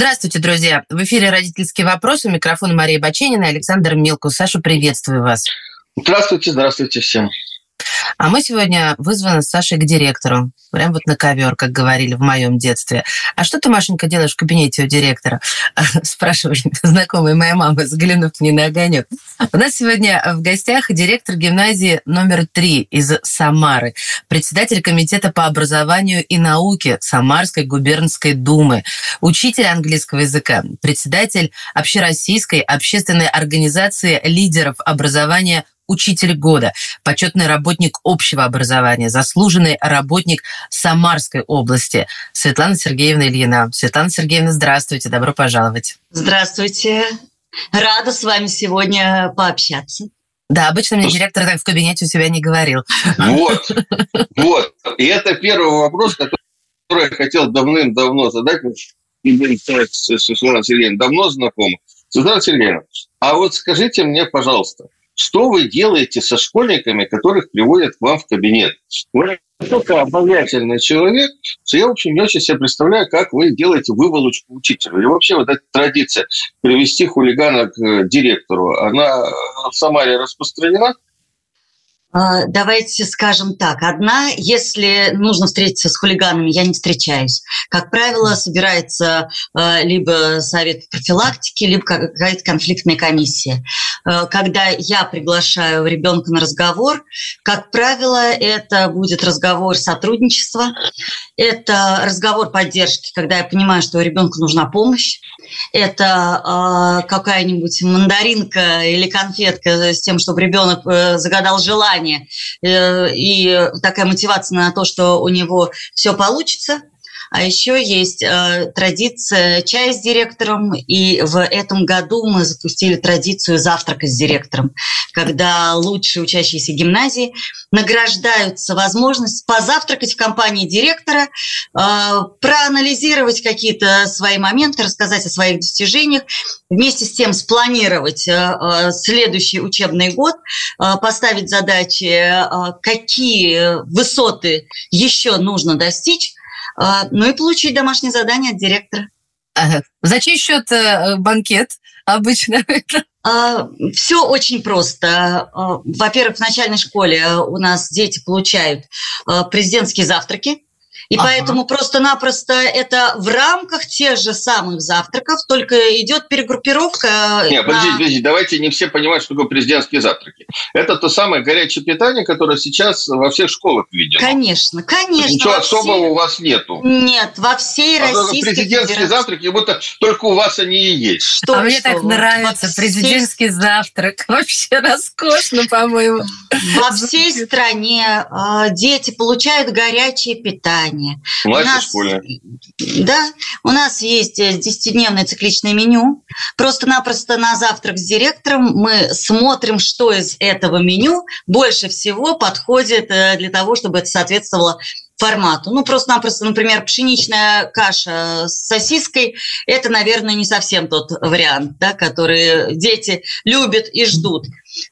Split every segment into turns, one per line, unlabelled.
Здравствуйте, друзья. В эфире «Родительский вопрос». У микрофона Мария Баченина и Александр Милкус. Саша, приветствую вас.
Здравствуйте, здравствуйте всем.
А мы сегодня вызваны с Сашей к директору. Прям вот на ковер, как говорили в моем детстве. А что ты, Машенька, делаешь в кабинете у директора? Спрашивает знакомая моя мама, заглянув мне на огонек. У нас сегодня в гостях директор гимназии номер три из Самары, председатель комитета по образованию и науке Самарской губернской думы, учитель английского языка, председатель общероссийской общественной организации лидеров образования учитель года, почетный работник общего образования, заслуженный работник Самарской области Светлана Сергеевна Ильина. Светлана Сергеевна, здравствуйте, добро пожаловать.
Здравствуйте. Рада с вами сегодня пообщаться.
Да, обычно мне директор так в кабинете у себя не говорил.
Вот, вот. И это первый вопрос, который я хотел давным-давно задать. Светлана Сергеевна давно знакома. Светлана Сергеевна, а вот скажите мне, пожалуйста, что вы делаете со школьниками, которых приводят к вам в кабинет? Вы настолько обаятельный человек, что я, в общем, не очень себе представляю, как вы делаете выволочку учителю. Или вообще вот эта традиция привести хулигана к директору, она в Самаре распространена?
А, давайте скажем так. Одна, если нужно встретиться с хулиганами, я не встречаюсь. Как правило, собирается а, либо совет профилактики, либо какая-то конфликтная комиссия. А, когда я приглашаю ребенка на разговор, как правило, это будет разговор сотрудничества, это разговор поддержки, когда я понимаю, что ребенку нужна помощь, это какая-нибудь мандаринка или конфетка с тем, чтобы ребенок э, загадал желание, желание э, и такая мотивация на то, что у него все получится. А еще есть э, традиция чая с директором, и в этом году мы запустили традицию завтрака с директором, когда лучшие учащиеся гимназии награждаются возможность позавтракать в компании директора, э, проанализировать какие-то свои моменты, рассказать о своих достижениях, вместе с тем спланировать э, э следующий учебный год, э, поставить задачи, э, какие высоты еще нужно достичь, ну и получить домашнее задание от директора.
Ага. За чей счет э, банкет обычно?
А, Все очень просто. А, во-первых, в начальной школе у нас дети получают президентские завтраки. И ага. поэтому просто-напросто это в рамках тех же самых завтраков, только идет перегруппировка.
Нет, на... подождите, подождите, давайте не все понимают, что такое президентские завтраки. Это то самое горячее питание, которое сейчас во всех школах введено.
Конечно, конечно.
Ничего особого всей... у вас нету.
Нет, во всей а Российской
Президентские Федерации. завтраки, как будто только у вас они и есть.
Что, а мне так нравится, во президентский всей... завтрак. Вообще роскошно, по-моему.
Во всей стране э, дети получают горячее питание питания.
У нас, школе.
Да, у нас есть 10-дневное цикличное меню. Просто-напросто на завтрак с директором мы смотрим, что из этого меню больше всего подходит э, для того, чтобы это соответствовало формату. Ну, просто-напросто, например, пшеничная каша с сосиской – это, наверное, не совсем тот вариант, да, который дети любят и ждут.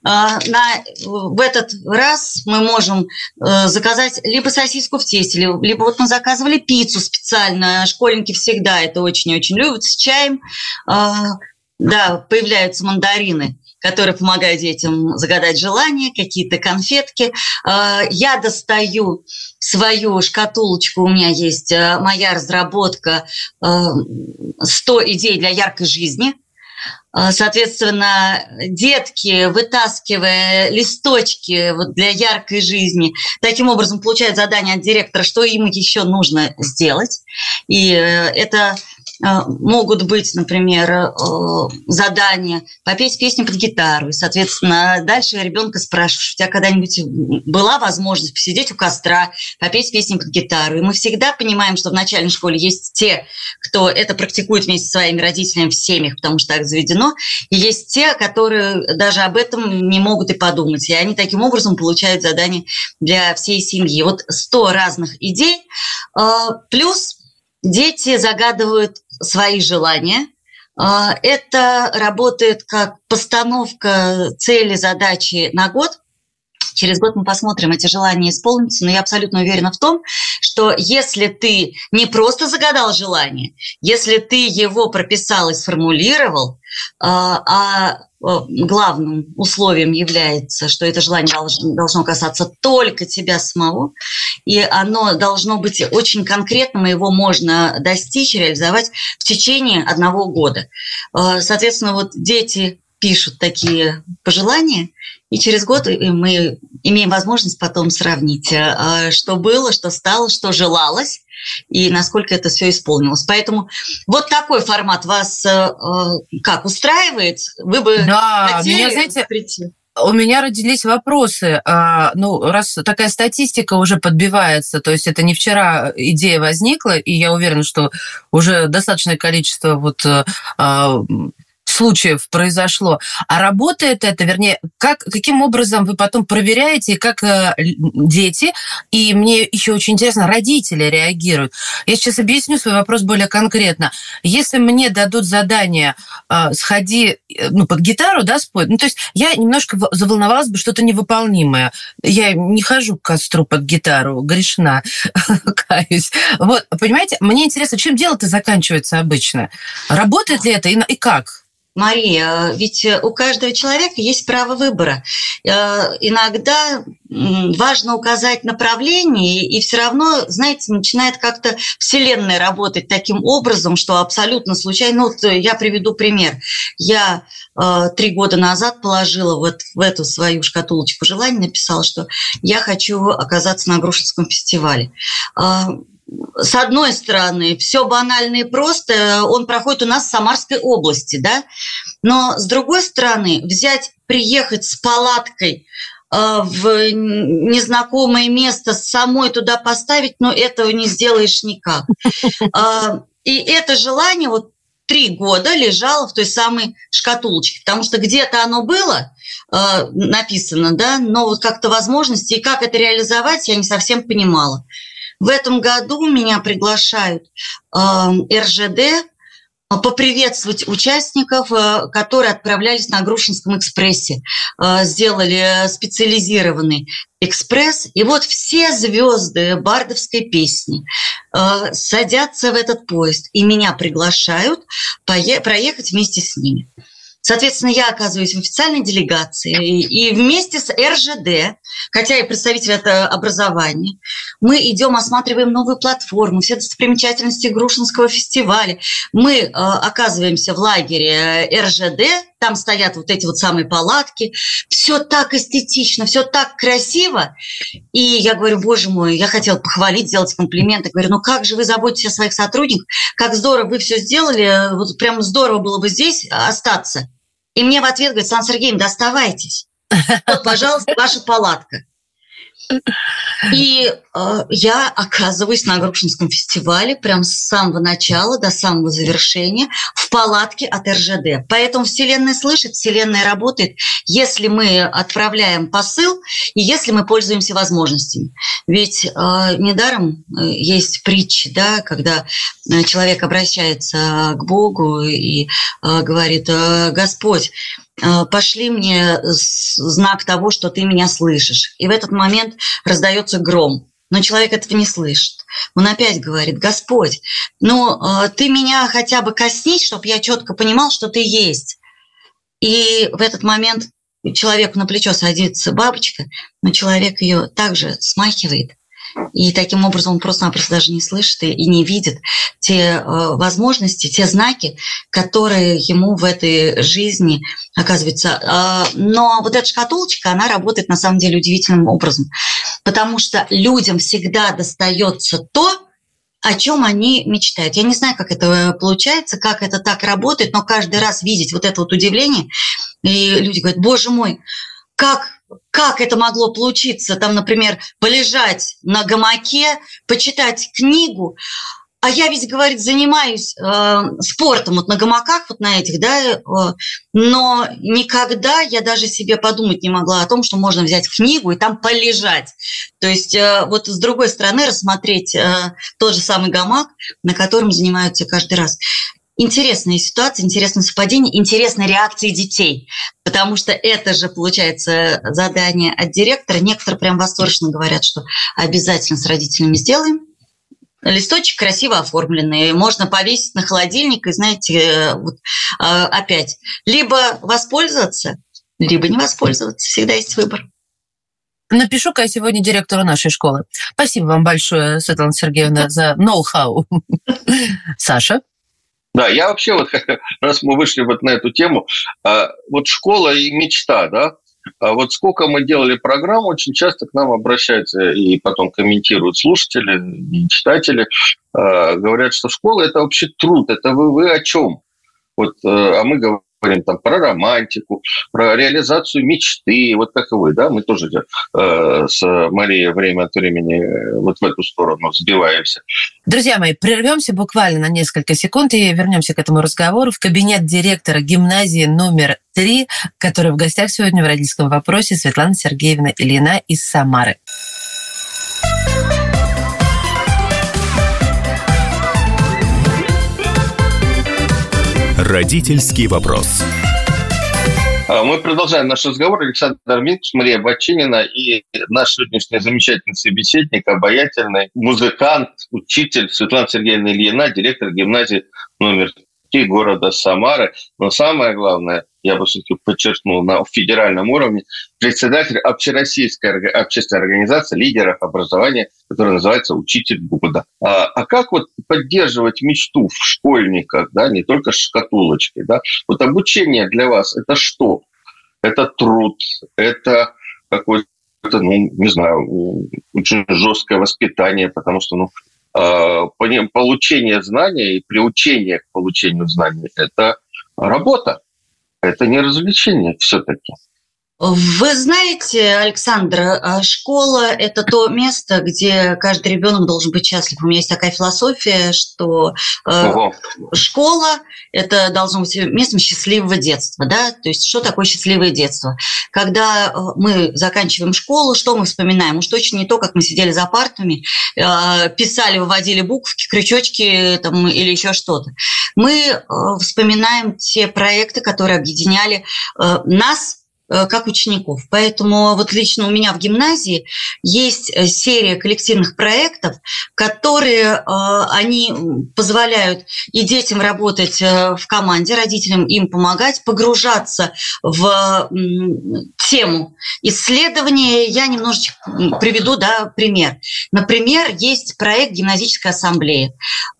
А, на, в этот раз мы можем э, заказать либо сосиску в тесте, либо, вот мы заказывали пиццу специально. Школьники всегда это очень-очень любят с чаем. А, да, появляются мандарины которые помогают детям загадать желания, какие-то конфетки. А, я достаю свою шкатулочку, у меня есть моя разработка «100 идей для яркой жизни», а, соответственно, детки, вытаскивая листочки вот для яркой жизни, таким образом получают задание от директора, что им еще нужно сделать. И э, это могут быть, например, задания попеть песню под гитару. И, соответственно, дальше ребенка спрашиваешь, у тебя когда-нибудь была возможность посидеть у костра, попеть песню под гитару? И мы всегда понимаем, что в начальной школе есть те, кто это практикует вместе со своими родителями в семьях, потому что так заведено, и есть те, которые даже об этом не могут и подумать. И они таким образом получают задания для всей семьи. Вот сто разных идей, плюс Дети загадывают свои желания. А, это работает как постановка цели, задачи на год. Через год мы посмотрим, эти желания исполнятся, но я абсолютно уверена в том, что если ты не просто загадал желание, если ты его прописал и сформулировал, а, а Э, главным условием является, что это желание должно, касаться только тебя самого, и оно должно быть очень конкретным, и его можно достичь, реализовать в течение одного года. Э, соответственно, вот дети пишут такие пожелания, и через год мы имеем возможность потом сравнить, э, что было, что стало, что желалось, и насколько это все исполнилось. Поэтому вот такой формат вас э, э, как устраивает? Вы бы
да, хотели меня, знаете, прийти? у меня родились вопросы. А, ну, раз такая статистика уже подбивается, то есть это не вчера идея возникла, и я уверена, что уже достаточное количество вот а, случаев произошло. А работает это, вернее, как, каким образом вы потом проверяете, как э, дети, и мне еще очень интересно, родители реагируют. Я сейчас объясню свой вопрос более конкретно. Если мне дадут задание э, сходи э, ну, под гитару, да, спой, ну, то есть я немножко заволновалась бы, что-то невыполнимое. Я не хожу к костру под гитару, грешна, каюсь. Вот, понимаете, мне интересно, чем дело-то заканчивается обычно? Работает ли это и, и как?
Мария, ведь у каждого человека есть право выбора. Э, иногда важно указать направление, и все равно, знаете, начинает как-то Вселенная работать таким образом, что абсолютно случайно. Ну, вот я приведу пример. Я э, три года назад положила вот в эту свою шкатулочку желаний, написала, что я хочу оказаться на Грушинском фестивале э, с одной стороны, все банально и просто, он проходит у нас в Самарской области, да, но с другой стороны, взять, приехать с палаткой э, в незнакомое место, самой туда поставить, но этого не сделаешь никак. Э, и это желание вот три года лежало в той самой шкатулочке, потому что где-то оно было э, написано, да, но вот как-то возможности и как это реализовать я не совсем понимала. В этом году меня приглашают э, РЖД э, поприветствовать участников, э, которые отправлялись на Грушинском экспрессе. Сделали специализированный экспресс. И вот все звезды бардовской песни садятся в этот поезд, и меня приглашают проехать вместе с ними. Соответственно, я оказываюсь в официальной делегации, и вместе с РЖД, хотя и представитель это образования, мы идем, осматриваем новую платформу, все достопримечательности Грушинского фестиваля. Мы э, оказываемся в лагере РЖД, там стоят вот эти вот самые палатки. Все так эстетично, все так красиво. И я говорю, боже мой, я хотела похвалить, сделать комплименты. Говорю, ну как же вы заботитесь о своих сотрудниках? Как здорово вы все сделали. Вот прям здорово было бы здесь остаться. И мне в ответ говорит, Сан Сергеевна, доставайтесь. Вот, пожалуйста, ваша палатка. И э, я оказываюсь на Грушинском фестивале прям с самого начала до самого завершения в палатке от РЖД. Поэтому Вселенная слышит, Вселенная работает, если мы отправляем посыл и если мы пользуемся возможностями. Ведь э, недаром э, есть притчи, да, когда э, человек обращается к Богу и э, говорит, «Э, Господь, пошли мне знак того, что ты меня слышишь. И в этот момент раздается гром. Но человек этого не слышит. Он опять говорит, Господь, ну э, ты меня хотя бы коснись, чтобы я четко понимал, что ты есть. И в этот момент человеку на плечо садится бабочка, но человек ее также смахивает и таким образом он просто-напросто даже не слышит и, не видит те э, возможности, те знаки, которые ему в этой жизни оказываются. Э, но вот эта шкатулочка, она работает на самом деле удивительным образом, потому что людям всегда достается то, о чем они мечтают. Я не знаю, как это получается, как это так работает, но каждый раз видеть вот это вот удивление, и люди говорят, боже мой, как, как это могло получиться? Там, например, полежать на гамаке, почитать книгу, а я ведь, говорит, занимаюсь э, спортом вот на гамаках, вот на этих, да, э, но никогда я даже себе подумать не могла о том, что можно взять книгу и там полежать. То есть э, вот с другой стороны рассмотреть э, тот же самый гамак, на котором занимаются каждый раз. Интересная ситуация, интересное совпадение, интересная реакция детей, потому что это же, получается, задание от директора. Некоторые прям восторженно говорят, что обязательно с родителями сделаем, листочек красиво оформленный, можно повесить на холодильник и, знаете, вот, а, опять, либо воспользоваться, либо не воспользоваться. Всегда есть выбор.
Напишу-ка я сегодня директору нашей школы. Спасибо вам большое, Светлана Сергеевна, за ноу-хау. Саша?
Да, я вообще вот, раз мы вышли вот на эту тему, а, вот школа и мечта, да, а вот сколько мы делали программ, очень часто к нам обращаются и потом комментируют слушатели читатели, а, говорят, что школа – это вообще труд, это вы, вы о чем? Вот, э, а мы говорим, говорим там про романтику, про реализацию мечты, вот как вы, да, мы тоже э, с Марией время от времени э, вот в эту сторону сбиваемся.
Друзья мои, прервемся буквально на несколько секунд и вернемся к этому разговору в кабинет директора гимназии номер три, который в гостях сегодня в родительском вопросе Светлана Сергеевна Ильина из Самары.
Родительский вопрос.
А, мы продолжаем наш разговор. Александр Минкус, Мария Бочинина и наш сегодняшний замечательный собеседник, обаятельный музыкант, учитель Светлана Сергеевна Ильина, директор гимназии номер три города Самары. Но самое главное, я бы все-таки подчеркнул, на федеральном уровне, председатель общероссийской общественной организации лидеров образования, которая называется «Учитель года». А, а как вот поддерживать мечту в школьниках, да, не только шкатулочкой, да? Вот обучение для вас – это что? Это труд, это какой-то это, ну, не знаю, очень жесткое воспитание, потому что, ну, получение знания и приучение к получению знаний – это работа, это не развлечение все-таки.
Вы знаете, Александр, а школа – это то место, где каждый ребенок должен быть счастлив. У меня есть такая философия, что э, школа – это должно быть местом счастливого детства. Да? То есть что такое счастливое детство? Когда э, мы заканчиваем школу, что мы вспоминаем? Уж точно не то, как мы сидели за партами, э, писали, выводили буковки, крючочки там, или еще что-то. Мы вспоминаем те проекты, которые объединяли нас Э, как учеников. Поэтому вот лично у меня в гимназии есть э, серия коллективных проектов, которые э, они позволяют и детям работать в команде, родителям им помогать, погружаться в тему исследования. Я немножечко приведу да, пример. Например, есть проект «Гимназическая ассамблея».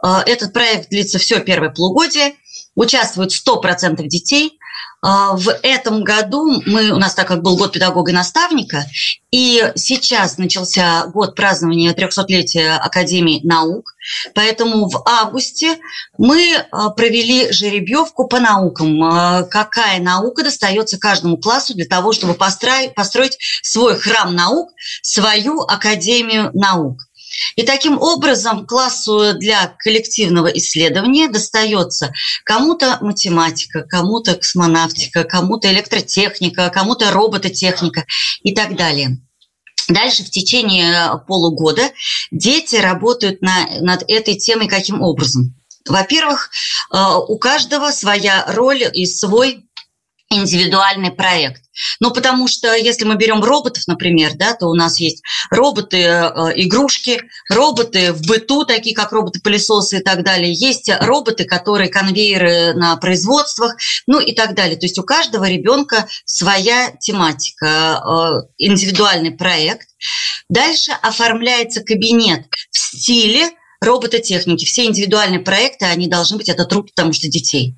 Этот проект длится все первое полугодие. Участвуют 100% детей. А, в этом году мы, у нас так как был год педагога и наставника, и сейчас начался год празднования 300-летия Академии наук, поэтому в августе мы а, провели жеребьевку по наукам. А, какая наука достается каждому классу для того, чтобы построить, построить свой храм наук, свою Академию наук. И таким образом классу для коллективного исследования достается кому-то математика, кому-то космонавтика, кому-то электротехника, кому-то робототехника и так далее. Дальше в течение полугода дети работают на, над этой темой каким образом? Во-первых, э, у каждого своя роль и свой индивидуальный проект. Ну, потому что если мы берем роботов, например, да, то у нас есть роботы-игрушки, э, роботы в быту, такие как роботы-пылесосы и так далее. Есть роботы, которые конвейеры на производствах, ну и так далее. То есть у каждого ребенка своя тематика, э, индивидуальный проект. Дальше оформляется кабинет в стиле робототехники, все индивидуальные проекты, они должны быть, это труд, потому что детей.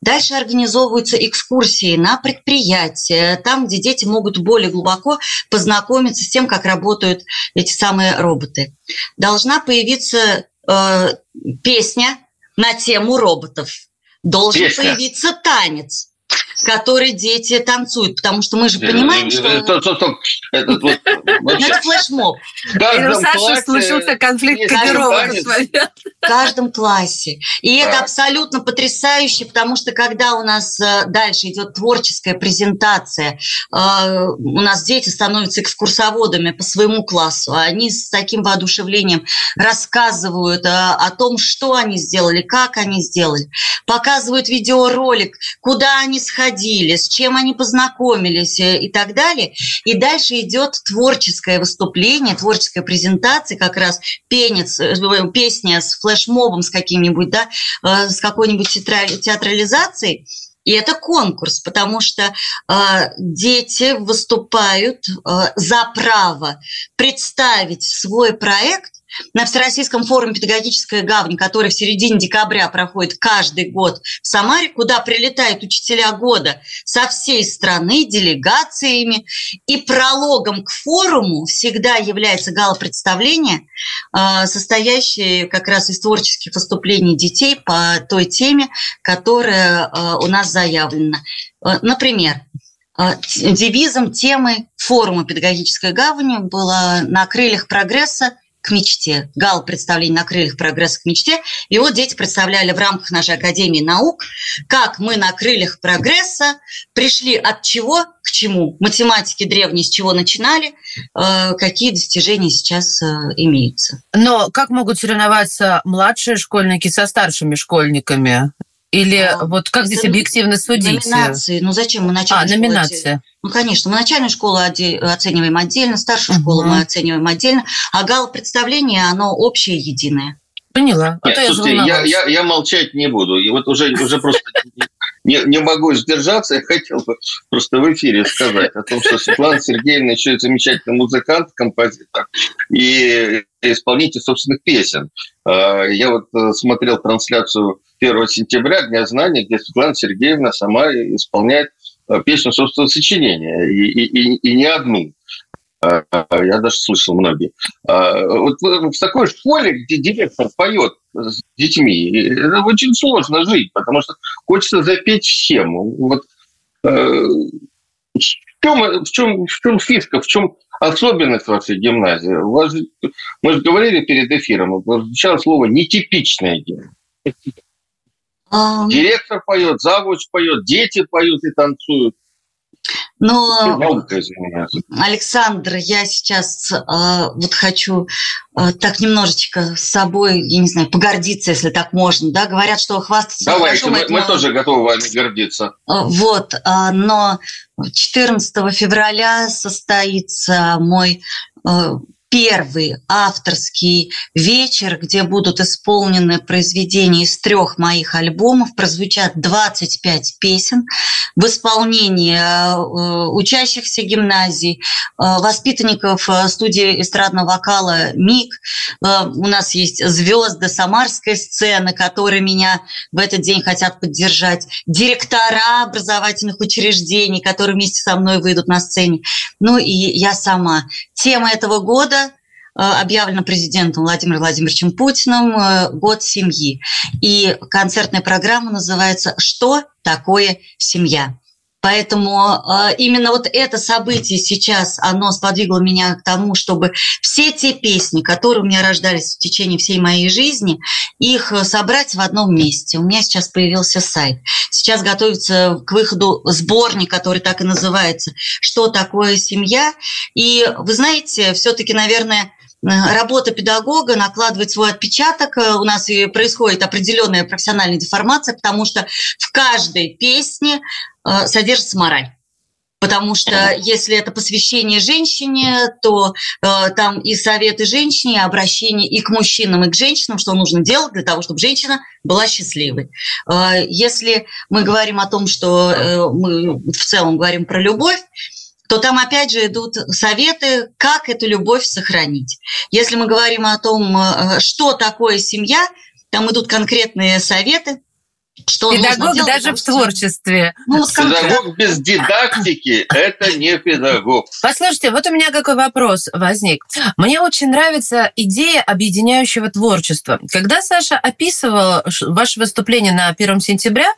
Дальше организовываются экскурсии на предприятия, там, где дети могут более глубоко познакомиться с тем, как работают эти самые роботы. Должна появиться э, песня на тему роботов. Должен Песня. появиться танец который дети танцуют, потому что мы же понимаем, что... Стоп, стоп, стоп. Это, вот, это флешмоб.
У Саши случился конфликт кодировок.
В каждом классе. И это абсолютно потрясающе, потому что когда у нас э, дальше идет творческая презентация, э, у нас дети становятся экскурсоводами по своему классу, они с таким воодушевлением рассказывают э, о том, что они сделали, как они сделали, показывают видеоролик, куда они сходили, ходили, с чем они познакомились э, и так далее. И дальше идет творческое выступление, творческая презентация, как раз пенец, э, песня с флешмобом, с каким-нибудь, да, э, с какой-нибудь театрализацией. И это конкурс, потому что э, дети выступают э, за право представить свой проект на Всероссийском форуме «Педагогическая гавань», который в середине декабря проходит каждый год в Самаре, куда прилетают учителя года со всей страны, делегациями. И прологом к форуму всегда является гала-представление, а, состоящее как раз из творческих выступлений детей по той теме, которая а, у нас заявлена. А, например, девизом темы форума «Педагогической гавани» было «На крыльях прогресса мечте. Гал представление на крыльях прогресса к мечте. И вот дети представляли в рамках нашей Академии наук, как мы на крыльях прогресса пришли от чего к чему. Математики древние с чего начинали, э, какие достижения сейчас э, имеются.
Но как могут соревноваться младшие школьники со старшими школьниками? Или а, вот как здесь объективно судить?
Номинации. Ну зачем мы начальную
А, номинация.
Ну, конечно, мы начальную школу оцениваем отдельно, старшую угу. школу мы оцениваем отдельно, а гал-представление, оно общее, единое.
Поняла.
А Нет, а слушайте, я, я, я молчать не буду. И вот уже, уже просто не, не могу сдержаться. Я хотел бы просто в эфире сказать о том, что Светлана Сергеевна еще и замечательный музыкант, композитор и исполнитель собственных песен. А, я вот э, смотрел трансляцию 1 сентября, Дня знаний, где Светлана Сергеевна сама исполняет э, песню собственного сочинения, и, и, и не одну. А, я даже слышал многие. А, вот в такой школе, где директор поет с детьми, это очень сложно жить, потому что хочется запеть всем. Вот э, в чем, в чем, в чем фишка, в чем особенность вашей гимназии? У вас, мы же говорили перед эфиром, звучало слово «нетипичная гимназия». Директор поет, завуч поет, дети поют и танцуют.
Но, Александр, я сейчас э, вот хочу э, так немножечко с собой, я не знаю, погордиться, если так можно, да, говорят, что хвастаться...
Давайте, мы, мы тоже готовы вами гордиться.
Э, вот, э, но 14 февраля состоится мой э, первый авторский вечер, где будут исполнены произведения из трех моих альбомов, прозвучат 25 песен в исполнении э, учащихся гимназий, э, воспитанников э, студии эстрадного вокала МИГ. У нас есть звезды самарской сцены, которые меня в этот день хотят поддержать, директора образовательных учреждений, которые вместе со мной выйдут на сцене, ну и я сама. Тема этого года объявлена президентом Владимиром Владимировичем Путиным «Год семьи». И концертная программа называется «Что такое семья?». Поэтому э, именно вот это событие сейчас, оно сподвигло меня к тому, чтобы все те песни, которые у меня рождались в течение всей моей жизни, их собрать в одном месте. У меня сейчас появился сайт. Сейчас готовится к выходу сборник, который так и называется «Что такое семья?». И вы знаете, все-таки, наверное, Э, работа педагога накладывает свой отпечаток. Э, у нас и происходит определенная профессиональная деформация, потому что в каждой песне э, содержится мораль. Потому что если это посвящение женщине, то э, там и советы женщине, и обращение и к мужчинам, и к женщинам, что нужно делать для того, чтобы женщина была счастливой. Э, если мы говорим о том, что э, мы в целом говорим про любовь, то там опять же идут советы, как эту любовь сохранить. Если мы говорим о том, э, что такое семья, там идут конкретные советы,
что Педагог нужно даже в творчестве.
Ну, вот педагог без дидактики – это не педагог.
Послушайте, вот у меня какой вопрос возник. Мне очень нравится идея объединяющего творчества. Когда Саша описывал ваше выступление на 1 сентября,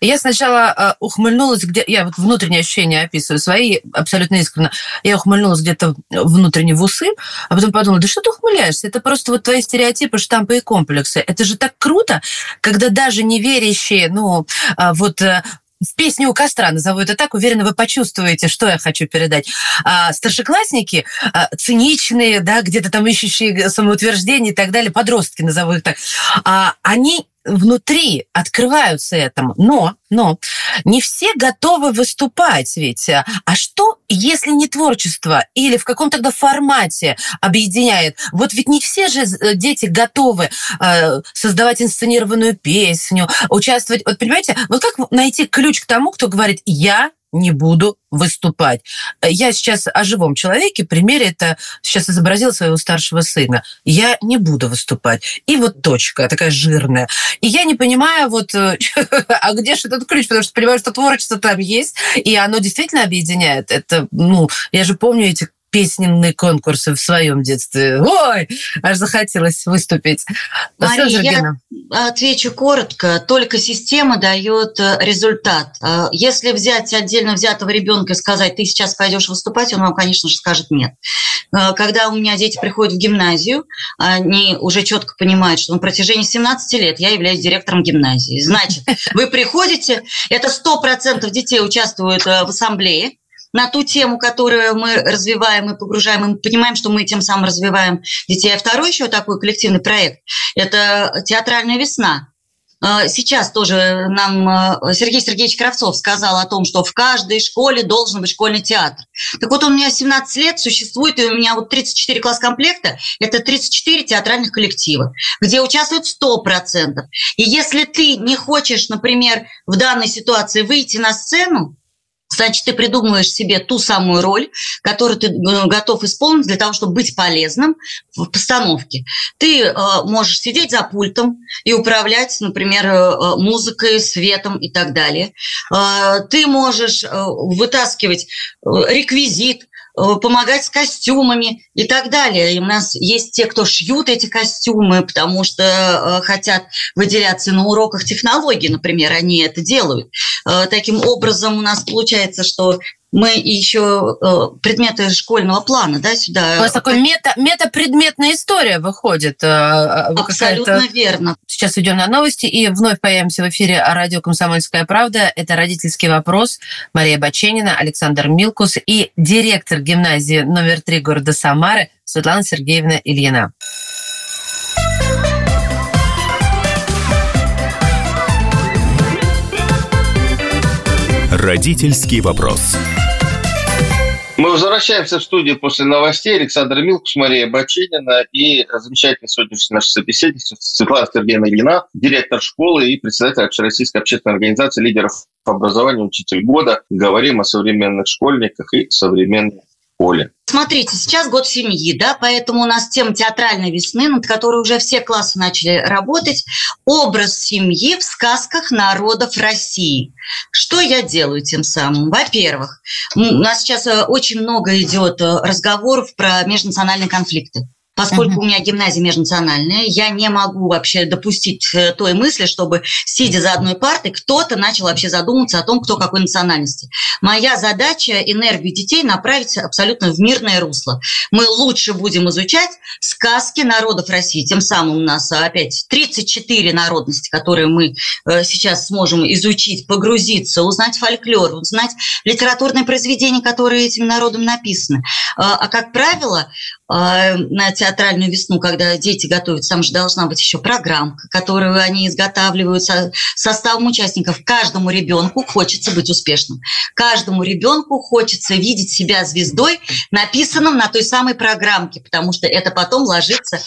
я сначала э, ухмыльнулась, где я вот внутренние ощущения описываю, свои абсолютно искренне. Я ухмыльнулась где-то внутренне в усы, а потом подумала, да что ты ухмыляешься? Это просто вот твои стереотипы, штампы и комплексы. Это же так круто, когда даже не верящие ведущие, ну, а, вот э, в песне у костра, назову это так, уверенно, вы почувствуете, что я хочу передать. А старшеклассники, а, циничные, да, где-то там ищущие самоутверждение и так далее, подростки, назову их так, а, они внутри открываются этому. Но, но не все готовы выступать ведь. А что, если не творчество или в каком тогда формате объединяет? Вот ведь не все же э, дети готовы э, создавать инсценированную песню, участвовать. Вот понимаете, вот как найти ключ к тому, кто говорит, я не буду выступать. Я сейчас о живом человеке, примере это сейчас изобразил своего старшего сына. Я не буду выступать. И вот точка такая жирная. И я не понимаю, вот, э, а где же этот ключ? Потому что понимаю, что творчество там есть, и оно действительно объединяет. Это, ну, я же помню эти песенные конкурсы в своем детстве. Ой, аж захотелось выступить.
Мария, я отвечу коротко. Только система дает э, результат. Э, если взять отдельно взятого ребенка и сказать, ты сейчас пойдешь выступать, он вам, конечно же, скажет нет. Э, когда у меня дети приходят в гимназию, они уже четко понимают, что на протяжении 17 лет я являюсь директором гимназии. Значит, вы приходите, это 100% детей участвуют в ассамблее, на ту тему, которую мы развиваем и погружаем, и мы понимаем, что мы тем самым развиваем детей. А второй еще такой коллективный проект – это «Театральная весна». А, сейчас тоже нам а, Сергей Сергеевич Кравцов сказал о том, что в каждой школе должен быть школьный театр. Так вот, у меня 17 лет существует, и у меня вот 34 класс комплекта, это 34 театральных коллектива, где участвуют 100%. И если ты не хочешь, например, в данной ситуации выйти на сцену, Значит, ты придумываешь себе ту самую роль, которую ты э, готов исполнить для того, чтобы быть полезным в постановке. Ты э, можешь сидеть за пультом и управлять, например, э, музыкой, светом и так далее. Э, ты можешь э, вытаскивать э, реквизит, помогать с костюмами и так далее. И у нас есть те, кто шьют эти костюмы, потому что э, хотят выделяться на уроках технологий, например, они это делают. Э, таким образом у нас получается, что мы еще э, предметы школьного плана, да, сюда.
У вас такой мета, метапредметная история выходит. Э,
Абсолютно верно.
Сейчас идем на новости и вновь появимся в эфире радио «Комсомольская правда». Это «Родительский вопрос». Мария Баченина, Александр Милкус и директор гимназии номер три города Самары Светлана Сергеевна Ильина.
Родительский вопрос.
Мы возвращаемся в студию после новостей. Александр Милкус, Мария Баченина и замечательный сегодняшний наш собеседник Светлана Сергеевна Ильина, директор школы и председатель Общероссийской общественной организации лидеров образования «Учитель года». Говорим о современных школьниках и современной школе.
Смотрите, сейчас год семьи, да, поэтому у нас тема театральной весны, над которой уже все классы начали работать. Образ семьи в сказках народов России. Что я делаю тем самым? Во-первых, у нас сейчас э, очень много идет э, разговоров про межнациональные конфликты. Поскольку uh-huh. у меня гимназия межнациональная, я не могу вообще допустить э, той мысли, чтобы, сидя за одной партой, кто-то начал вообще задумываться о том, кто какой национальности. Моя задача энергию детей направить абсолютно в мирное русло. Мы лучше будем изучать сказки народов России. Тем самым у нас опять 34 народности, которые мы э, сейчас сможем изучить, погрузиться, узнать фольклор, узнать литературные произведения, которые этим народом написаны. А, а как правило, на театральную весну, когда дети готовятся, там же должна быть еще программка, которую они изготавливают со составом участников. Каждому ребенку хочется быть успешным. Каждому ребенку хочется видеть себя звездой, написанным на той самой программке, потому что это потом ложится э,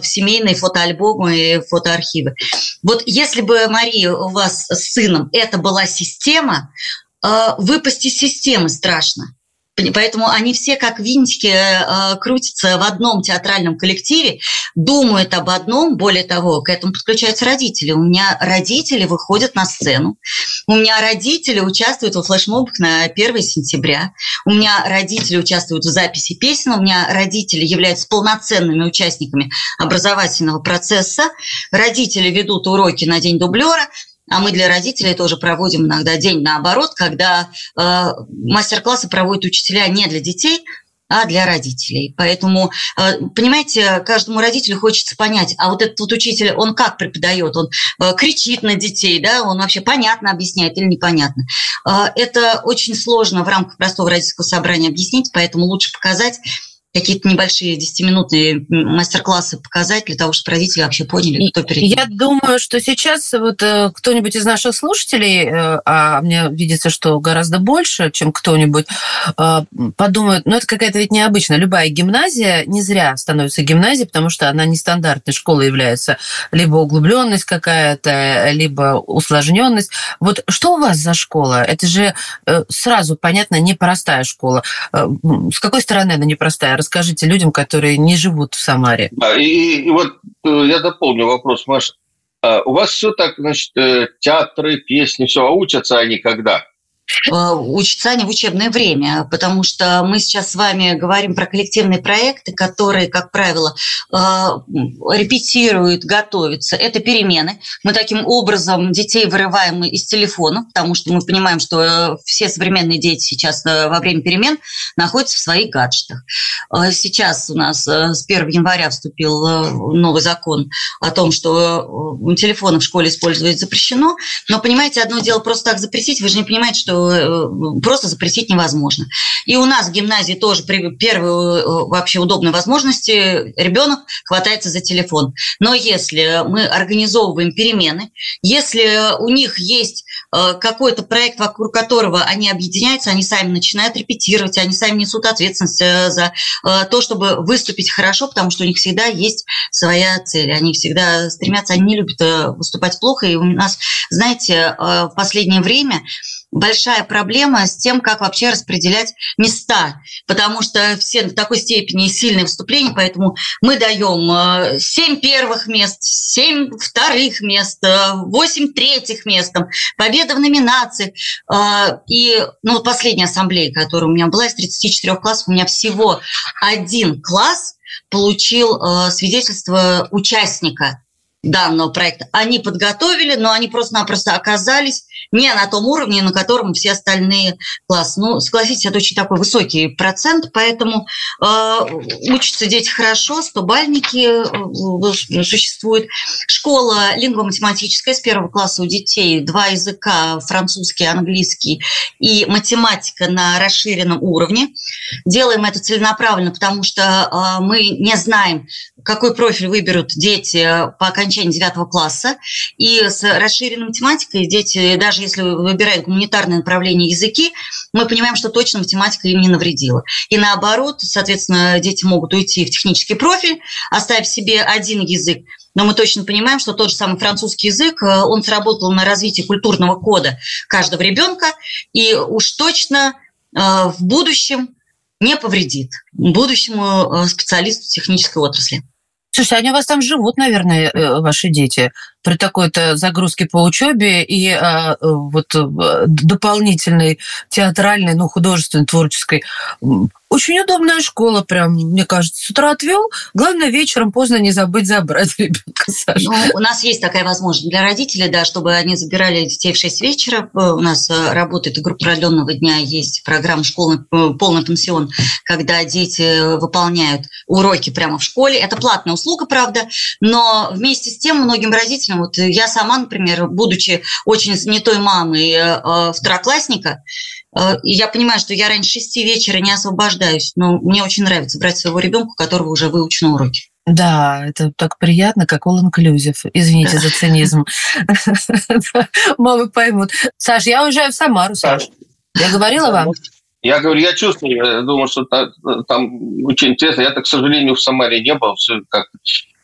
в семейные фотоальбомы и фотоархивы. Вот если бы, Мария, у вас с сыном это была система, э, выпасть из системы страшно. Поэтому они все как винтики э, крутятся в одном театральном коллективе, думают об одном. Более того, к этому подключаются родители. У меня родители выходят на сцену. У меня родители участвуют во флешмобах на 1 сентября. У меня родители участвуют в записи песен. У меня родители являются полноценными участниками образовательного процесса. Родители ведут уроки на День дублера. А мы для родителей тоже проводим иногда день наоборот, когда э, мастер-классы проводят учителя не для детей, а для родителей. Поэтому, э, понимаете, каждому родителю хочется понять, а вот этот вот учитель, он как преподает? Он э, кричит на детей, да, он вообще понятно объясняет или непонятно? Э, это очень сложно в рамках простого родительского собрания объяснить, поэтому лучше показать какие-то небольшие 10-минутные мастер-классы показать для того, чтобы родители вообще поняли, кто перед
ним. Я думаю, что сейчас вот э, кто-нибудь из наших слушателей, э, а мне видится, что гораздо больше, чем кто-нибудь, э, подумают, ну это какая-то ведь необычная. Любая гимназия не зря становится гимназией, потому что она нестандартной школой является. Либо углубленность какая-то, либо усложненность. Вот что у вас за школа? Это же сразу, понятно, непростая школа. С какой стороны она непростая? Расскажите людям, которые не живут в Самаре.
И, и вот э, я дополню вопрос, Маша. А у вас все так, значит, э, театры, песни, все, а учатся они когда?
Э, учатся они в учебное время, потому что мы сейчас с вами говорим про коллективные проекты, которые, как правило, э, репетируют, готовятся. Это перемены. Мы таким образом детей вырываем из телефона, потому что мы понимаем, что э, все современные дети сейчас во время перемен находятся в своих гаджетах. Сейчас у нас с 1 января вступил новый закон о том, что телефоны в школе использовать запрещено. Но, понимаете, одно дело просто так запретить, вы же не понимаете, что Э, просто запретить невозможно. И у нас в гимназии тоже при первой э, вообще удобной возможности ребенок хватается за телефон. Но если мы организовываем перемены, если у них есть э, какой-то проект, вокруг которого они объединяются, они сами начинают репетировать, они сами несут ответственность за то, чтобы выступить хорошо, потому что у них всегда есть своя цель. Они всегда стремятся, они не любят выступать плохо. И у нас, знаете, в последнее время большая проблема с тем, как вообще распределять места, потому что все в такой степени сильные выступления, поэтому мы даем 7 э, первых мест, 7 вторых мест, 8 э, третьих мест, победа в номинациях. Э, и ну, последняя ассамблея, которая у меня была из 34 классов, у меня всего один класс получил свидетельство участника данного проекта. Они подготовили, но они просто-напросто оказались не на том уровне, на котором все остальные классы. Ну, согласитесь, это очень такой высокий процент, поэтому э, учатся дети хорошо, стобальники э, существуют. Школа лингво-математическая с первого класса у детей, два языка, французский, английский и математика на расширенном уровне. Делаем это целенаправленно, потому что э, мы не знаем, какой профиль выберут дети по окончании девятого класса. И с расширенной математикой дети, даже если выбирают гуманитарное направление языки, мы понимаем, что точно математика им не навредила. И наоборот, соответственно, дети могут уйти в технический профиль, оставив себе один язык, но мы точно понимаем, что тот же самый французский язык, э, он сработал на развитие культурного кода каждого ребенка, и уж точно э, в будущем не повредит будущему э, специалисту технической отрасли.
Слушай, они у вас там живут, наверное, э, ваши дети, при такой-то загрузке по учебе и а, вот э, дополнительной театральной, ну, художественной, творческой. Очень удобная школа, прям, мне кажется. С утра отвел. Главное, вечером поздно не забыть забрать ребенка,
Саша. Ну, у нас есть такая возможность для родителей, да, чтобы они забирали детей в 6 вечера. У нас работает группа продленного дня, есть программа школы полный пансион, когда дети выполняют уроки прямо в школе. Это платная услуга, правда, но вместе с тем многим родителям, вот я сама, например, будучи очень занятой мамой э, второклассника, э, я понимаю, что я раньше шести вечера не освобождаюсь, но мне очень нравится брать своего ребенка, у которого уже выучены уроки.
Да, это так приятно, как all inclusive. Извините за цинизм. Мамы поймут. Саш, я уезжаю в Самару, Саш. Я говорила вам?
Я говорю, я чувствую, я думаю, что там, там очень интересно. Я, так, к сожалению, в Самаре не был. Все как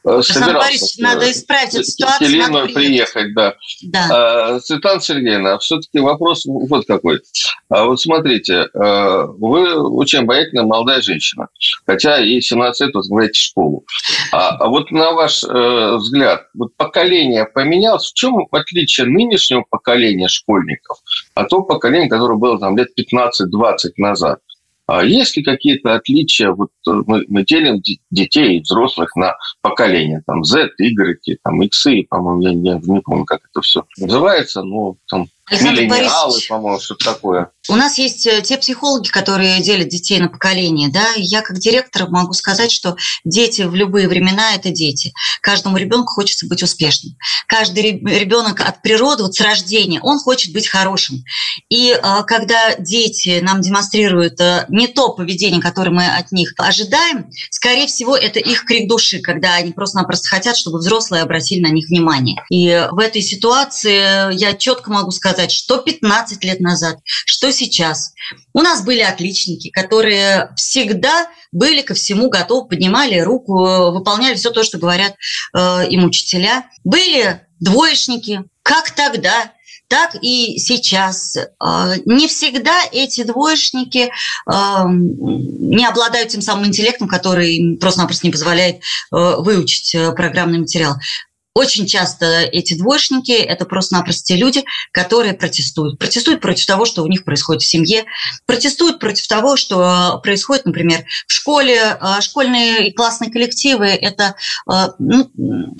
э, собирался.
надо исправить эту ситуацию.
Еленой приехать, да.
да.
А, Светлана Сергеевна, а все-таки вопрос вот какой. А вот смотрите, э, вы очень обаятельная молодая женщина, хотя ей 17 лет, возглавляете школу. А, а вот на ваш э, взгляд, вот поколение поменялось, в чем отличие нынешнего поколения школьников от того поколения, которое было там лет 15-20 назад? А есть ли какие-то отличия? Вот э, мы, делим детей и взрослых на поколения, там Z, Y, там X, по-моему, я не помню, как это все называется, но там
Александр
Миллениалы, по-моему, что-то такое.
У нас есть э, те психологи, которые делят детей на поколения. Да? Я как директор могу сказать, что дети в любые времена – это дети. Каждому ребенку хочется быть успешным. Каждый ребенок от природы, вот с рождения, он хочет быть хорошим. И а, когда дети нам демонстрируют а, не то поведение, которое мы от них ожидаем, скорее всего, это их крик души, когда они просто-напросто хотят, чтобы взрослые обратили на них внимание. И в этой ситуации я четко могу сказать, сказать, что 15 лет назад, что сейчас. У нас были отличники, которые всегда были ко всему готовы, поднимали руку, выполняли все то, что говорят э, им учителя. Были двоечники, как тогда, так и сейчас. Э, не всегда эти двоечники э, не обладают тем самым интеллектом, который просто-напросто не позволяет э, выучить программный материал. Очень часто эти двоечники – это просто-напросто те люди, которые протестуют. Протестуют против того, что у них происходит в семье, протестуют против того, что происходит, например, в школе. А, школьные и классные коллективы – это а, ну,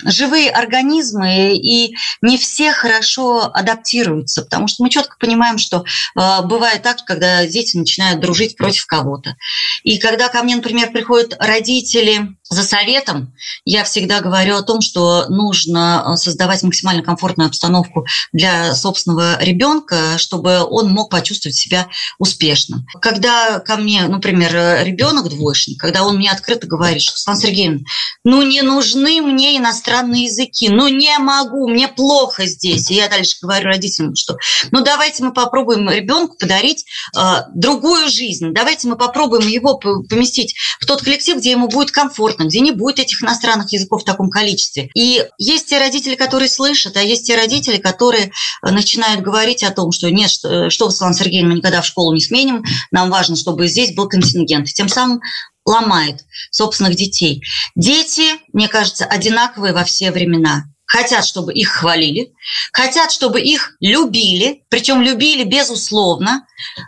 живые организмы, и не все хорошо адаптируются, потому что мы четко понимаем, что бывает так, когда дети начинают дружить против кого-то. И когда ко мне, например, приходят родители за советом, я всегда говорю о том, что нужно э, создавать максимально комфортную обстановку для собственного ребенка, чтобы он мог почувствовать себя успешным. Когда ко мне, например, ребенок двоечник, когда он мне открыто говорит, что Светлана Сергеевна, ну не нужны мне иностранные языки, ну не могу, мне плохо здесь. И я дальше говорю родителям, что ну давайте мы попробуем ребенку подарить э, другую жизнь, давайте мы попробуем его поместить в тот коллектив, где ему будет комфортно, комфортно, где не будет этих иностранных языков в таком количестве. И есть те родители, которые слышат, а есть те родители, которые э, начинают говорить о том, что нет, что, э, что вы, Светлана Сергеевна, мы никогда в школу не сменим, нам важно, чтобы здесь был контингент. И тем самым ломает собственных детей. Дети, мне кажется, одинаковые во все времена хотят, чтобы их хвалили, хотят, чтобы их любили, причем любили безусловно,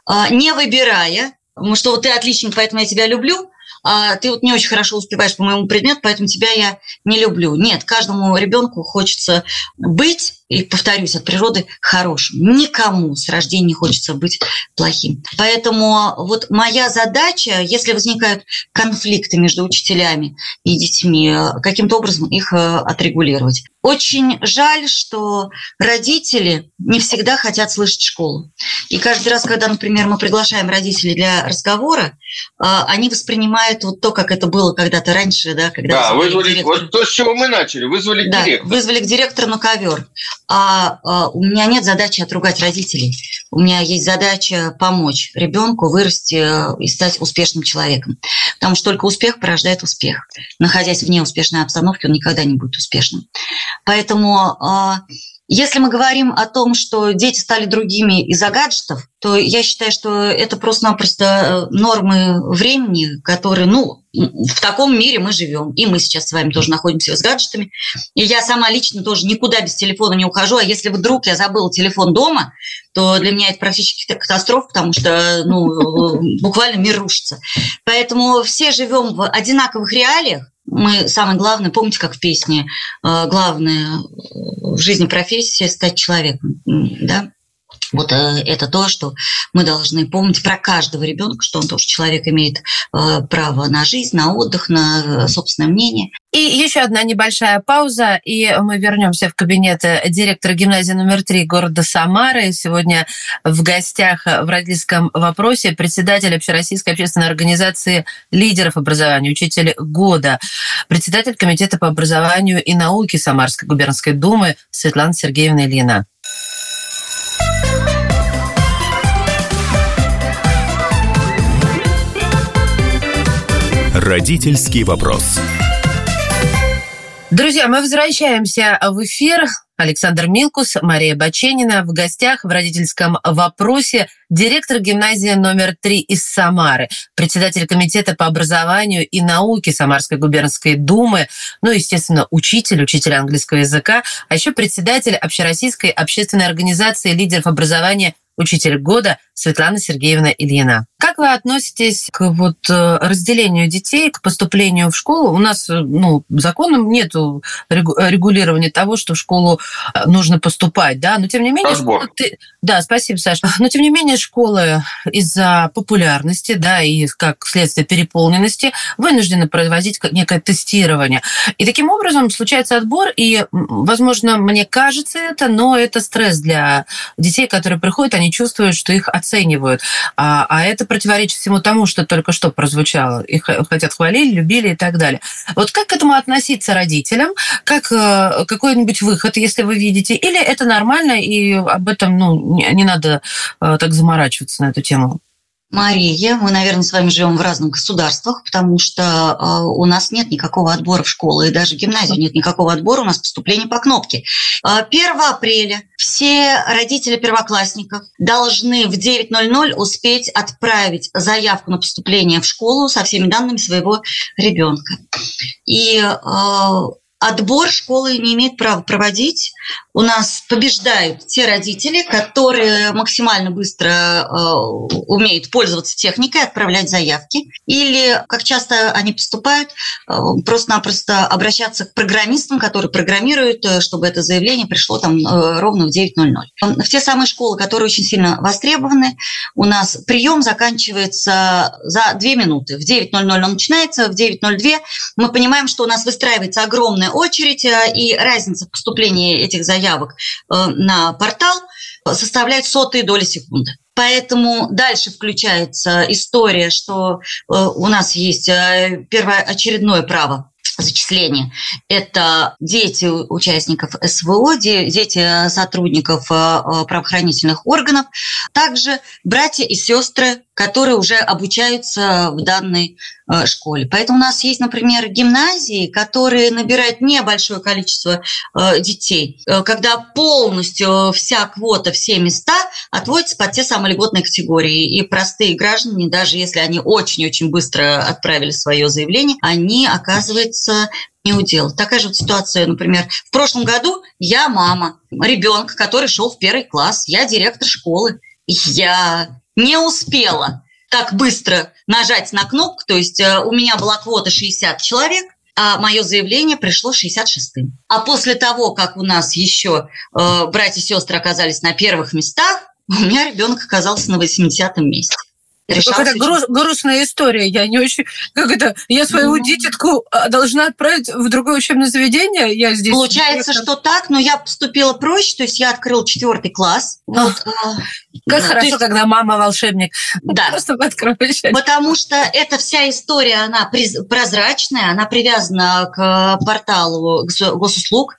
э, не выбирая, что вот ты отличник, поэтому я тебя люблю, а ты вот не очень хорошо успеваешь по моему предмету, поэтому тебя я не люблю. Нет, каждому ребенку хочется быть и, повторюсь, от природы хорошим. Никому с рождения не хочется быть плохим. Поэтому вот моя задача, если возникают конфликты между учителями и детьми, каким-то образом их э, отрегулировать. Очень жаль, что родители не всегда хотят слышать школу. И каждый раз, когда, например, мы приглашаем родителей для разговора, они воспринимают вот то, как это было когда-то раньше, да, когда
да, вызвали, вот то, с чего мы начали, вызвали
да,
директору.
вызвали к директору на ковер а, а у меня нет задачи отругать родителей. У меня есть задача помочь ребенку вырасти э, и стать успешным человеком. Потому что только успех порождает успех. Находясь вне успешной обстановки, он никогда не будет успешным. Поэтому а, если мы говорим о том, что дети стали другими из-за гаджетов, то я считаю, что это просто-напросто э, нормы времени, которые, ну, в таком мире мы живем. И мы сейчас с вами тоже находимся с гаджетами. И я сама лично тоже никуда без телефона не ухожу. А если вдруг я забыла телефон дома, то для меня это практически катастрофа, потому что ну, буквально мир рушится. Поэтому все живем в одинаковых реалиях мы самое главное, помните, как в песне, э, главное в жизни профессия стать человеком, да? Вот э, это то, что мы должны помнить про каждого ребенка, что он тоже человек имеет э, право на жизнь, на отдых, на собственное мнение.
И еще одна небольшая пауза, и мы вернемся в кабинет директора гимназии номер три города Самары. Сегодня в гостях в родительском вопросе председатель Общероссийской общественной организации лидеров образования, учитель года, председатель Комитета по образованию и науке Самарской губернской думы Светлана Сергеевна Ильина.
Родительский вопрос.
Друзья, мы возвращаемся в эфир. Александр Милкус, Мария Баченина. В гостях в родительском вопросе директор гимназии номер три из Самары, председатель комитета по образованию и науке Самарской губернской думы, ну, естественно, учитель, учитель английского языка, а еще председатель Общероссийской общественной организации лидеров образования «Учитель года» Светлана Сергеевна Ильина. Как вы относитесь к вот э, разделению детей, к поступлению в школу? У нас э, ну, законом нет регулирования того, что в школу э, нужно поступать, да, но тем не менее... Школа, ты... Да, спасибо, Саша. Но тем не менее школы из-за популярности, да, и как следствие переполненности вынуждены производить некое тестирование. И таким образом случается отбор, и, возможно, мне кажется это, но это стресс для детей, которые приходят, они чувствуют, что их оценивают. А, а это противоречит всему тому, что только что прозвучало. Их хотят хвалили, любили и так далее. Вот как к этому относиться родителям? Как э, какой-нибудь выход, если вы видите? Или это нормально, и об этом ну, не, не надо э, так заморачиваться на эту тему?
Мария, мы, наверное, с вами живем в разных государствах, потому что э, у нас нет никакого отбора в школы, и даже в гимназию нет никакого отбора, у нас поступление по кнопке. 1 э, апреля все родители первоклассников должны в 9.00 успеть отправить заявку на поступление в школу со всеми данными своего ребенка. И э, отбор школы не имеет права проводить. У нас побеждают те родители, которые максимально быстро э, умеют пользоваться техникой, отправлять заявки. Или, как часто они поступают, э, просто-напросто обращаться к программистам, которые программируют, э, чтобы это заявление пришло там э, ровно в 9.00. В те самые школы, которые очень сильно востребованы, у нас прием заканчивается за 2 минуты. В 9.00 он начинается, в 9.02 мы понимаем, что у нас выстраивается огромная очередь, э, и разница в поступлении этих заявок э, на портал составляет сотые доли секунды. Поэтому дальше включается история, что э, у нас есть первоочередное право зачисления. Это дети участников СВО, дети сотрудников правоохранительных органов, также братья и сестры которые уже обучаются в данной э, школе. Поэтому у нас есть, например, гимназии, которые набирают небольшое количество э, детей, э, когда полностью вся квота, все места отводятся под те самые льготные категории. И простые граждане, даже если они очень-очень быстро отправили свое заявление, они, оказывается, не удел. Такая же вот ситуация, например, в прошлом году я мама ребенка, который шел в первый класс, я директор школы. Я не успела так быстро нажать на кнопку, то есть э, у меня была квота 60 человек, а мое заявление пришло 66-м. А после того, как у нас еще э, братья и сестры оказались на первых местах, у меня ребенок оказался на 80-м месте.
Какая-то груз, грустная история. Я не очень... Как это? Я свою ну, дитятку а, должна отправить в другое учебное заведение? Я здесь...
Получается, что так, но я поступила проще. То есть я открыла четвертый класс.
Вот, а, как да, хорошо, есть... когда мама волшебник.
Да. Просто откроешь. Потому что эта вся история, она прозрачная, она привязана к порталу госуслуг.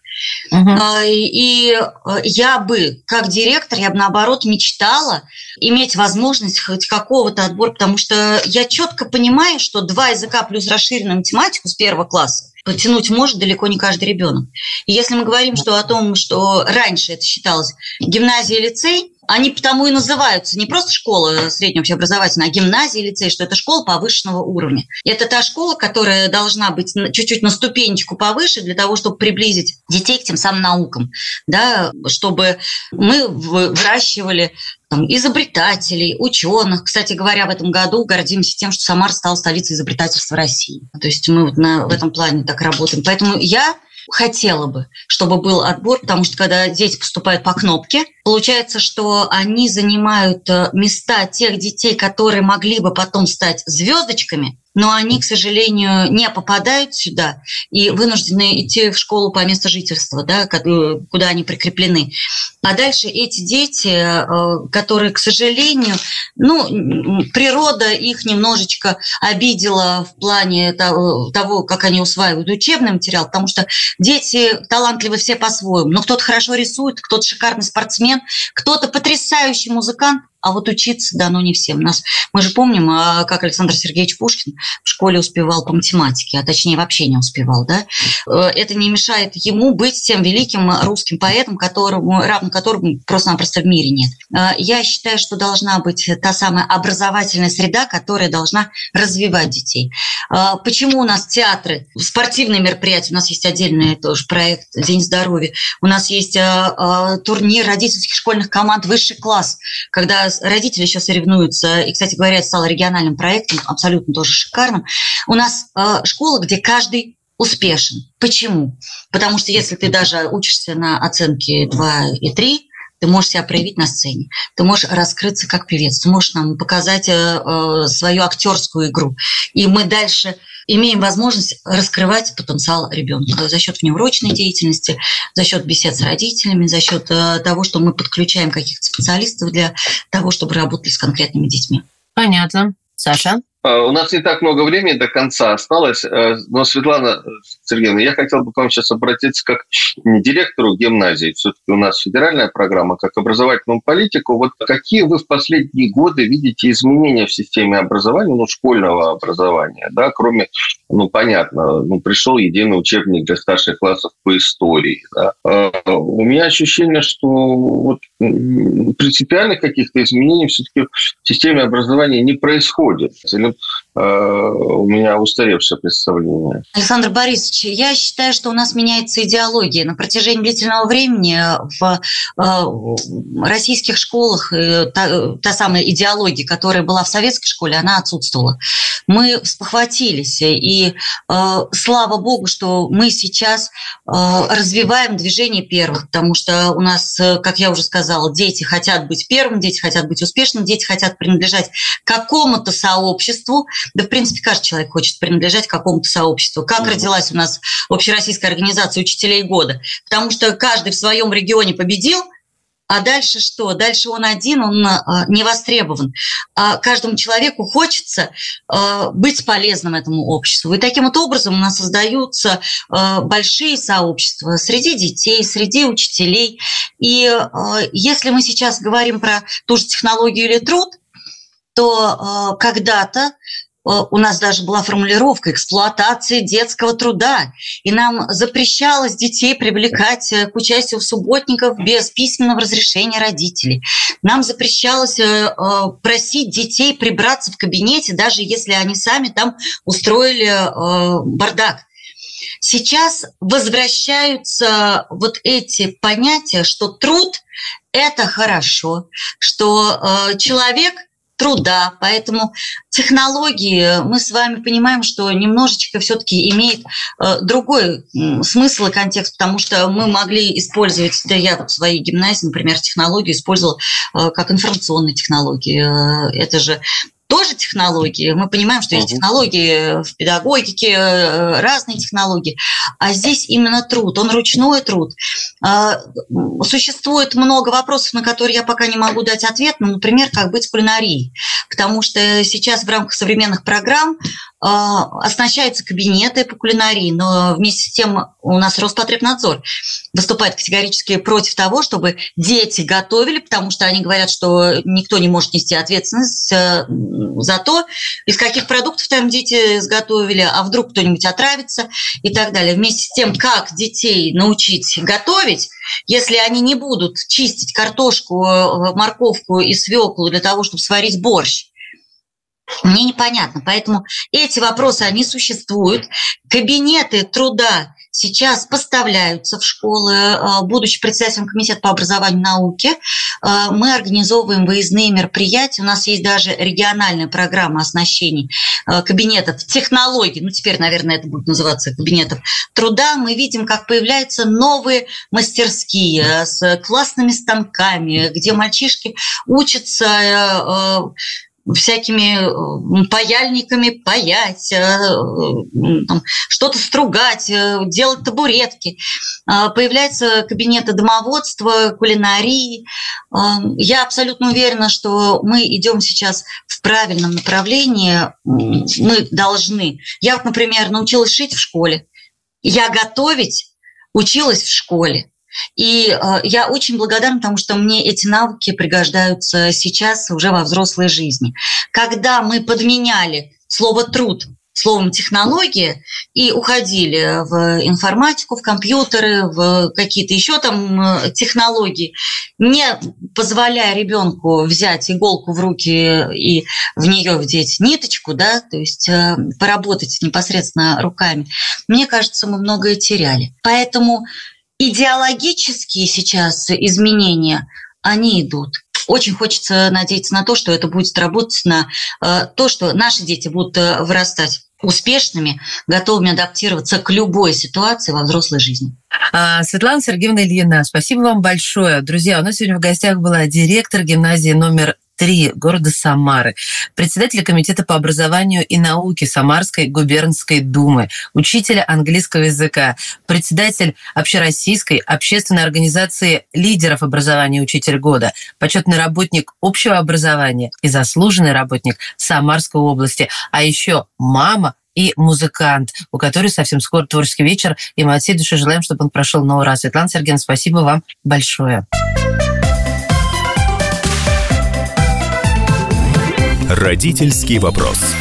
Uh-huh. И я бы, как директор, я бы наоборот мечтала иметь возможность хоть какого-то отбора, потому что я четко понимаю, что два языка плюс расширенную математику с первого класса потянуть может далеко не каждый ребенок. И если мы говорим что о том, что раньше это считалось гимназия и лицей, они потому и называются не просто школа среднего общеобразовательная, а гимназия, лицей, что это школа повышенного уровня. И это та школа, которая должна быть чуть-чуть на ступенечку повыше для того, чтобы приблизить детей к тем самым наукам, да, чтобы мы выращивали там, изобретателей, ученых. Кстати говоря, в этом году гордимся тем, что Самар стал столицей изобретательства России. То есть мы вот на, в этом плане так работаем. Поэтому я хотела бы, чтобы был отбор, потому что когда дети поступают по кнопке, получается, что они занимают э, места тех детей, которые могли бы потом стать звездочками, но они, к сожалению, не попадают сюда и вынуждены идти в школу по месту жительства, да, э, куда они прикреплены. А дальше эти дети, э, которые, к сожалению, ну, природа их немножечко обидела в плане того, как они усваивают учебный материал, потому что дети талантливы все по-своему. Но кто-то хорошо рисует, кто-то шикарный спортсмен, кто-то потрясающий музыкант, а вот учиться дано не всем. Нас, мы же помним, а, как Александр Сергеевич Пушкин в школе успевал по математике, а точнее вообще не успевал. Да? Э, это не мешает ему быть тем великим русским поэтом, которому, равно которому просто-напросто в мире нет. Э, я считаю, что должна быть та самая образовательная среда, которая должна развивать детей. Э, почему у нас театры, спортивные мероприятия, у нас есть отдельный тоже проект «День здоровья», у нас есть турнир родительских школьных команд «Высший класс», когда родители еще соревнуются, и, кстати говоря, это стало региональным проектом, абсолютно тоже шикарным. У нас школа, где каждый успешен. Почему? Потому что если ты даже учишься на оценке 2 и 3, ты можешь себя проявить на сцене, ты можешь раскрыться как певец, ты можешь нам показать э, э свою актерскую игру. И мы дальше имеем возможность раскрывать потенциал ребенка за счет внеурочной деятельности, за счет бесед с родителями, за счет э, того, что мы подключаем каких-то специалистов для того, чтобы работали с конкретными детьми.
Понятно. Саша?
А, у нас не так много времени до конца осталось, э, но, Светлана Сергеевна, я хотел бы к вам сейчас обратиться как не директору гимназии, все-таки у нас федеральная программа, как образовательному политику. Вот какие вы в последние годы видите изменения в системе образования, ну, школьного образования, да, кроме, ну, понятно, ну, пришел единый учебник для старших классов по истории. Да. У меня ощущение, что вот принципиальных каких-то изменений все-таки в системе образования не происходит. Э, у меня устаревшее представление.
Александр Борисович, я считаю, что у нас меняется идеология. На протяжении длительного времени в э, российских школах э, та, та самая идеология, которая была в советской школе, она отсутствовала. Мы спохватились, и слава богу, что мы сейчас развиваем движение первых, потому что у нас, как я уже сказала, дети хотят быть первым, дети хотят быть успешными, дети хотят принадлежать какому-то сообществу, да, в принципе, каждый человек хочет принадлежать какому-то сообществу. Как mm-hmm. родилась у нас общероссийская организация учителей года? Потому что каждый в своем регионе победил, а дальше что? Дальше он один, он э, не востребован. А каждому человеку хочется э, быть полезным этому обществу. И таким вот образом у нас создаются э, большие сообщества среди детей, среди учителей. И если мы сейчас говорим про ту же технологию или труд, то когда-то у нас даже была формулировка эксплуатации детского труда, и нам запрещалось детей привлекать э, к участию в субботниках без письменного разрешения родителей. Нам запрещалось э, э, просить детей прибраться в кабинете, даже если они сами там устроили бардак. Сейчас возвращаются вот эти понятия, что труд – это хорошо, что человек – труда. Поэтому технологии, мы с вами понимаем, что немножечко все-таки имеет э, другой смысл и контекст, потому что мы могли использовать, да я в своей гимназии, например, технологию использовала э, как информационные технологии. Э, это же тоже технологии. Мы понимаем, что есть технологии в педагогике, э, разные технологии. А здесь именно труд, он ручной труд. А, существует много вопросов, на которые я пока не могу дать ответ. Ну, например, как быть кулинарией. Потому что сейчас в рамках современных программ оснащаются кабинеты по кулинарии, но вместе с тем у нас Роспотребнадзор выступает категорически против того, чтобы дети готовили, потому что они говорят, что никто не может нести ответственность э, за то, из каких продуктов там дети изготовили, а вдруг кто-нибудь отравится и так далее. Вместе с тем, как детей научить готовить, если они не будут чистить картошку, э, морковку и свеклу для того, чтобы сварить борщ, мне непонятно. Поэтому эти вопросы, они существуют. Кабинеты труда сейчас поставляются в школы. А, будучи председателем комитета по образованию и науке, а, мы организовываем выездные мероприятия. У нас есть даже региональная программа оснащения а, кабинетов технологий. Ну, теперь, наверное, это будет называться кабинетов труда. Мы видим, как появляются новые мастерские с классными станками, где мальчишки учатся всякими э, паяльниками паять, э, что-то стругать, э, делать табуретки. А, появляются кабинеты домоводства, кулинарии. Я абсолютно уверена, что мы идем сейчас в правильном направлении. Мы должны. Я вот, например, научилась шить в школе. Я готовить училась в школе. И э, я очень благодарна, потому что мне эти навыки пригождаются сейчас уже во взрослой жизни. Когда мы подменяли слово труд словом технология и уходили в информатику, в компьютеры, в какие-то еще там э, технологии, не позволяя ребенку взять иголку в руки и в нее вдеть ниточку, да, то есть э, поработать непосредственно руками, мне кажется, мы многое теряли. Поэтому идеологические сейчас изменения, они идут. Очень хочется надеяться на то, что это будет работать на э, то, что наши дети будут э, вырастать успешными, готовыми адаптироваться к любой ситуации во взрослой жизни.
А, Светлана Сергеевна Ильина, спасибо вам большое. Друзья, у нас сегодня в гостях была директор гимназии номер 3 города Самары, председатель комитета по образованию и науке Самарской губернской думы, учителя английского языка, председатель общероссийской общественной организации лидеров образования «Учитель года», почетный работник общего образования и заслуженный работник Самарской области, а еще мама и музыкант, у которой совсем скоро творческий вечер, и мы от всей души желаем, чтобы он прошел на ура. Светлана Сергеевна, спасибо вам большое.
Родительский вопрос.